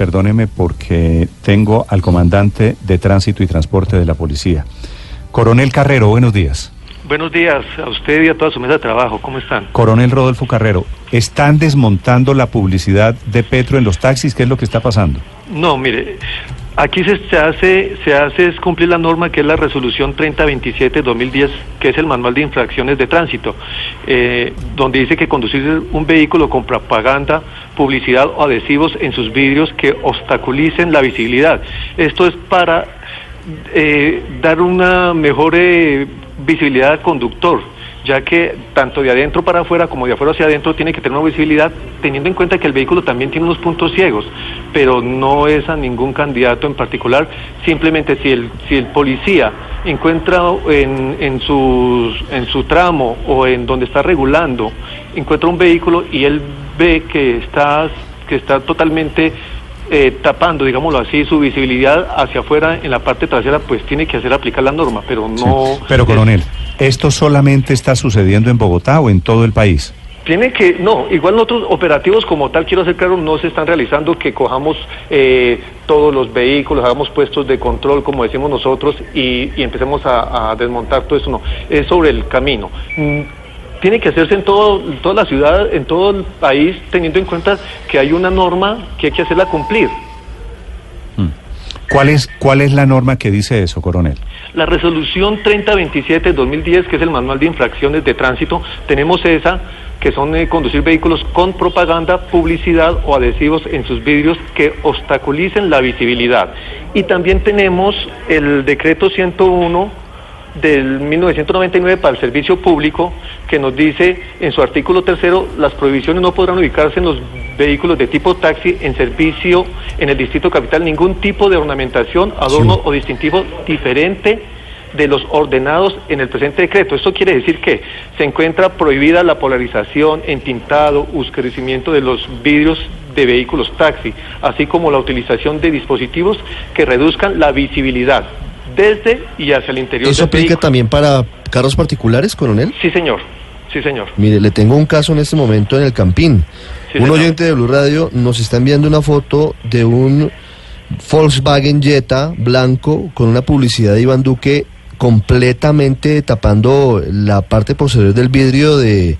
Perdóneme porque tengo al comandante de tránsito y transporte de la policía. Coronel Carrero, buenos días. Buenos días a usted y a toda su mesa de trabajo. ¿Cómo están? Coronel Rodolfo Carrero, ¿están desmontando la publicidad de Petro en los taxis? ¿Qué es lo que está pasando? No, mire, aquí se, se hace se hace es cumplir la norma que es la resolución 3027-2010, que es el manual de infracciones de tránsito, eh, donde dice que conducir un vehículo con propaganda, publicidad o adhesivos en sus vidrios que obstaculicen la visibilidad. Esto es para eh, dar una mejor eh, visibilidad al conductor, ya que tanto de adentro para afuera como de afuera hacia adentro tiene que tener una visibilidad, teniendo en cuenta que el vehículo también tiene unos puntos ciegos, pero no es a ningún candidato en particular, simplemente si el, si el policía encuentra en, en, sus, en su tramo o en donde está regulando, encuentra un vehículo y él ve que está, que está totalmente eh, tapando, digámoslo así, su visibilidad hacia afuera en la parte trasera, pues tiene que hacer aplicar la norma, pero no... Sí, Pero, coronel, ¿esto solamente está sucediendo en Bogotá o en todo el país? Tiene que, no, igual otros operativos como tal, quiero ser claro, no se están realizando que cojamos eh, todos los vehículos, hagamos puestos de control, como decimos nosotros, y, y empecemos a, a desmontar todo eso, no, es sobre el camino. Mm, tiene que hacerse en todo, toda la ciudad, en todo el país, teniendo en cuenta que hay una norma que hay que hacerla cumplir. ¿Cuál es, ¿Cuál es la norma que dice eso, coronel? La resolución 3027-2010, que es el manual de infracciones de tránsito, tenemos esa, que son eh, conducir vehículos con propaganda, publicidad o adhesivos en sus vidrios que obstaculicen la visibilidad. Y también tenemos el decreto 101 del 1999 para el servicio público que nos dice en su artículo tercero las prohibiciones no podrán ubicarse en los vehículos de tipo taxi en servicio en el distrito capital ningún tipo de ornamentación, adorno Sí. o distintivo diferente de los ordenados en el presente decreto. Esto quiere decir que se encuentra prohibida la polarización, entintado, oscurecimiento de los vidrios de vehículos taxi, así como la utilización de dispositivos que reduzcan la visibilidad desde y hacia el interior ¿Eso aplica también para carros particulares, coronel? Sí, señor. Sí, señor. Mire, le tengo un caso en este momento en el Campín. Sí, un señor. oyente de Blue Radio nos está enviando una foto de un Volkswagen Jetta blanco con una publicidad de Iván Duque completamente tapando la parte posterior del vidrio de,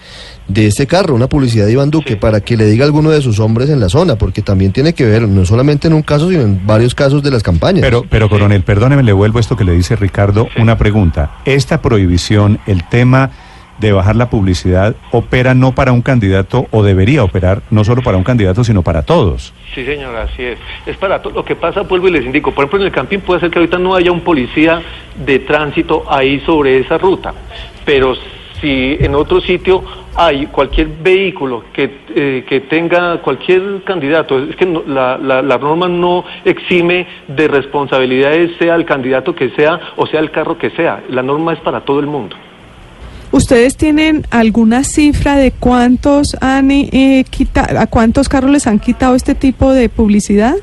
de este carro, una publicidad de Iván Duque, Sí. para que le diga a alguno de sus hombres en la zona, porque también tiene que ver, no solamente en un caso, sino en varios casos de las campañas. Pero, pero coronel, perdóneme, le vuelvo esto que le dice Ricardo, una pregunta. ¿Esta prohibición, el tema de bajar la publicidad, opera no para un candidato o debería operar no solo para un candidato, sino para todos? Sí, señor, así es. Es para todo. Lo que pasa, vuelvo y les indico. Por ejemplo, en el camping puede ser que ahorita no haya un policía de tránsito ahí sobre esa ruta. Pero si en otro sitio hay cualquier vehículo que, eh, que tenga cualquier candidato, es que no- la, la, norma no exime de responsabilidades, sea el candidato que sea o sea el carro que sea. La norma es para todo el mundo. ¿Ustedes tienen alguna cifra de cuántos han eh, a cuántos carros les han quitado este tipo de publicidad?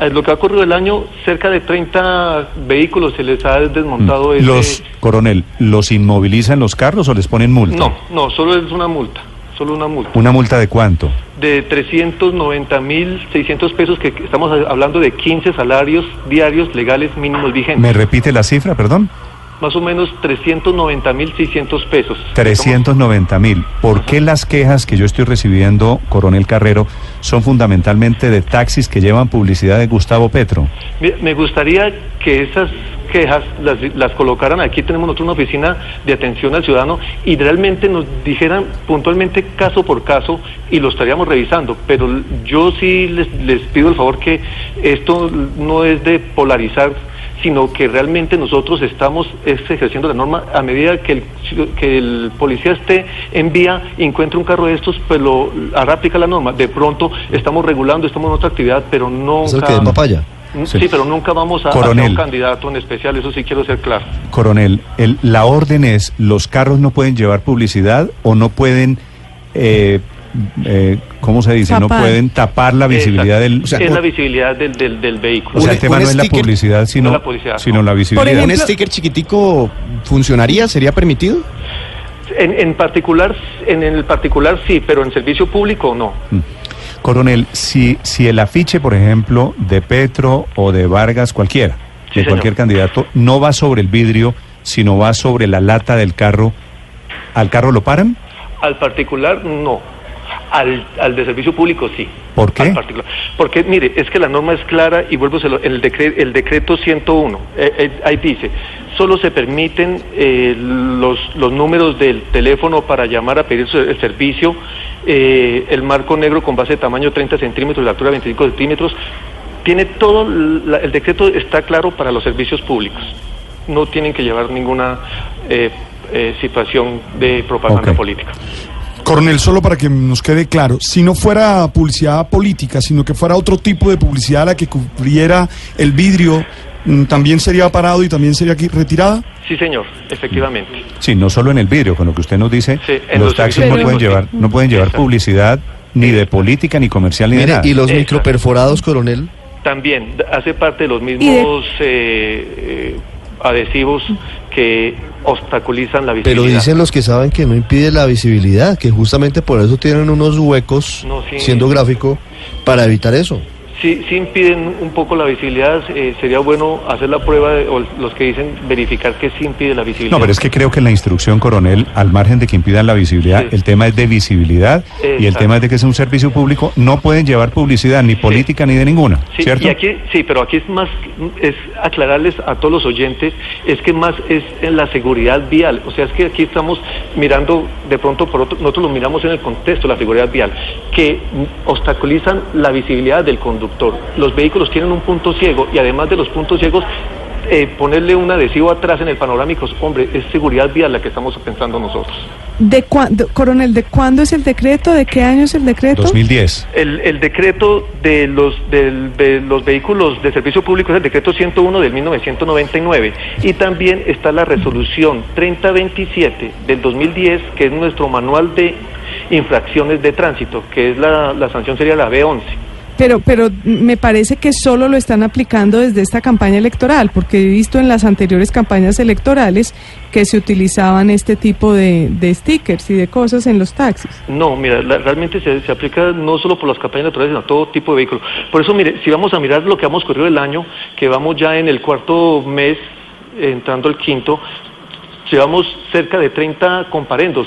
Eh, lo que ha ocurrido el año, cerca de 30 vehículos se les ha desmontado Mm. Los, coronel, ¿los inmovilizan los carros o les ponen multa? No, no, solo es una multa, solo una multa. ¿Una multa de cuánto? De 390 mil 600 pesos, que estamos hablando de 15 salarios diarios legales mínimos vigentes. ¿Me repite la cifra, perdón? Más o menos 390 mil 600 pesos. 390 mil. ¿Por qué las quejas que yo estoy recibiendo, coronel Carrero, son fundamentalmente de taxis que llevan publicidad de Gustavo Petro? Me gustaría que esas quejas las, las colocaran aquí. Tenemos nosotros una oficina de atención al ciudadano y realmente nos dijeran puntualmente caso por caso y lo estaríamos revisando. Pero yo sí les, les pido el favor que esto no es de polarizar, sino que realmente nosotros estamos es, ejerciendo la norma a medida que el, que el policía esté en vía y encuentre un carro de estos, pues lo hará aplicar la norma. De pronto estamos regulando, estamos en otra actividad, pero no... Es el que es papaya. Sí. Sí. pero nunca vamos a, Coronel. un candidato en especial, eso sí quiero ser claro. Coronel, el- la orden es, los carros no pueden llevar publicidad o no pueden, eh, eh, ¿cómo se dice? No pueden tapar la visibilidad del... Es la visibilidad del, del, del vehículo. O sea, el tema no es la publicidad, sino, no la publicidad, sino no. la visibilidad. ejemplo- ¿Un sticker chiquitico funcionaría? ¿Sería permitido? En, en particular, en el particular sí, pero en servicio público no. Coronel, si, si el afiche, por ejemplo, de Petro o de Vargas, cualquiera, Sí, de señor. cualquier candidato, no va sobre el vidrio, sino va sobre la lata del carro, ¿al carro lo paran? Al particular no. Al, al de servicio público sí. ¿Por qué? Al particular. Porque mire, es que la norma es clara y vuelvo el, decre- el decreto 101, eh, eh, ahí dice, solo se permiten eh, los, los números del teléfono para llamar a pedir el servicio, eh, el marco negro con base de tamaño 30 centímetros, de altura 25 centímetros, tiene todo, la- el decreto está claro para los servicios públicos. No tienen que llevar ninguna eh, eh, situación de propaganda política. Coronel, solo para que nos quede claro, si no fuera publicidad política, sino que fuera otro tipo de publicidad la que cubriera el vidrio, mm, ¿también sería parado y también sería aquí retirada? Sí, señor, efectivamente. Sí, no solo en el vidrio, con lo que usted nos dice, Sí, en los los taxis no pueden llevar, no pueden llevar Exacto. publicidad ni de política, ni comercial, ni de nada. y los Exacto. microperforados, coronel. También hace parte de los de- mismos eh, eh, adhesivos que obstaculizan la Pero visibilidad. dicen los que saben que no impide la visibilidad, que justamente por eso tienen unos huecos, No, sí. siendo gráfico, para evitar eso. Sí, sí impiden un poco la visibilidad. eh, sería bueno hacer la prueba, de- o los que dicen verificar que sí impide la visibilidad. No, pero es que creo que en la instrucción, coronel, al margen de que impidan la visibilidad, Sí. el tema es de visibilidad y el tema es de que es un servicio público, no pueden llevar publicidad ni política ni de ninguna, Sí, ¿cierto? y aquí, sí, pero aquí es más, es aclararles a todos los oyentes, es que más es en la seguridad vial. O sea, es que aquí estamos mirando, de pronto, por otro, nosotros lo miramos en el contexto la seguridad vial, que obstaculizan la visibilidad del conductor. Los vehículos tienen un punto ciego y además de los puntos ciegos, eh, ponerle un adhesivo atrás en el panorámico, hombre, es seguridad vial la que estamos pensando nosotros. ¿De cuándo, coronel, de cuándo es el decreto? ¿De qué año es el decreto? 2010. El, el decreto de los, del- de los vehículos de servicio público es el decreto 101 del 1999 y también está la resolución 3027 del 2010 que es nuestro manual de infracciones de tránsito, que es la, la sanción sería la B11. Pero, pero me parece que solo lo están aplicando desde esta campaña electoral, porque he visto en las anteriores campañas electorales que se utilizaban este tipo de, de stickers y de cosas en los taxis. No, mira, la- realmente se, se aplica no solo por las campañas electorales, sino a todo tipo de vehículos. Por eso, mire, si vamos a mirar lo que hemos corrido el año, que vamos ya en el cuarto mes, entrando el quinto, llevamos cerca de 30 comparendos.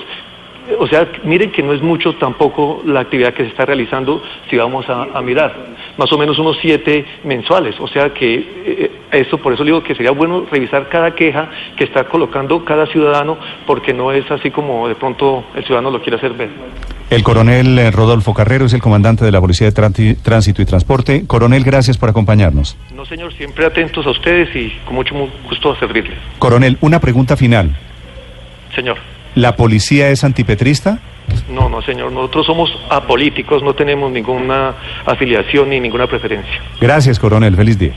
O sea, miren que no es mucho tampoco la actividad que se está realizando si vamos a, a mirar. Más o menos unos siete mensuales. O sea que eh, eso, por eso digo que sería bueno revisar cada queja que está colocando cada ciudadano, porque no es así como de pronto el ciudadano lo quiere hacer ver. El coronel eh, Rodolfo Carrero es el comandante de la Policía de Tránsito y Transporte. Coronel, gracias por acompañarnos. No, señor, siempre atentos a ustedes y con mucho mu- gusto a servirles. Coronel, una pregunta final. Señor. ¿La policía es antipetrista? No, no, señor. Nosotros somos apolíticos, no tenemos ninguna afiliación ni ninguna preferencia. Gracias, coronel. Feliz día.